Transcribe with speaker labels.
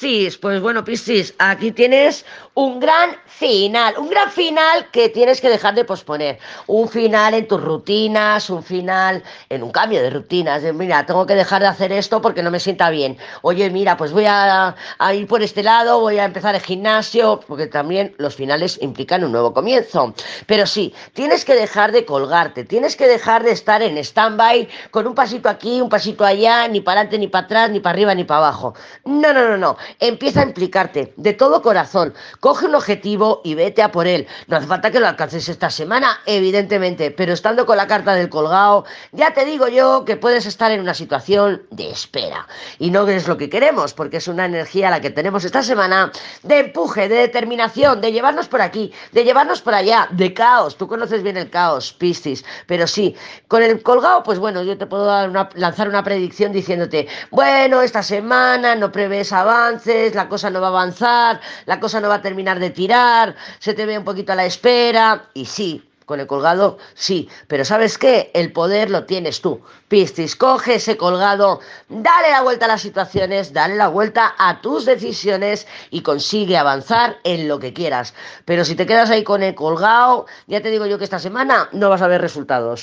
Speaker 1: Piscis, pues bueno, Piscis, aquí tienes un gran final, un gran final que tienes que dejar de posponer. Un final en tus rutinas, un final en un cambio de rutinas. mira, tengo que dejar de hacer esto porque no me sienta bien. Oye, mira, pues voy a, a ir por este lado, voy a empezar el gimnasio, porque también los finales implican un nuevo comienzo. Pero sí, tienes que dejar de colgarte, tienes que dejar de estar en stand-by con un pasito aquí, un pasito allá, ni para adelante, ni para atrás, ni para arriba, ni para abajo. No, no, no, no. Empieza a implicarte de todo corazón. Coge un objetivo y vete a por él. No hace falta que lo alcances esta semana, evidentemente, pero estando con la carta del colgado, ya te digo yo que puedes estar en una situación de espera. Y no es lo que queremos, porque es una energía la que tenemos esta semana de empuje, de determinación, de llevarnos por aquí, de llevarnos por allá, de caos. Tú conoces bien el caos, Piscis, pero sí, con el colgado, pues bueno, yo te puedo lanzar una predicción diciéndote, bueno, esta semana no prevés la cosa no va a avanzar, la cosa no va a terminar de tirar, se te ve un poquito a la espera, y sí, con el colgado, sí, pero ¿sabes qué? El poder lo tienes tú. Piscis, coge ese colgado, dale la vuelta a las situaciones, dale la vuelta a tus decisiones y consigue avanzar en lo que quieras. Pero si te quedas ahí con el colgado, ya te digo yo que esta semana no vas a ver resultados.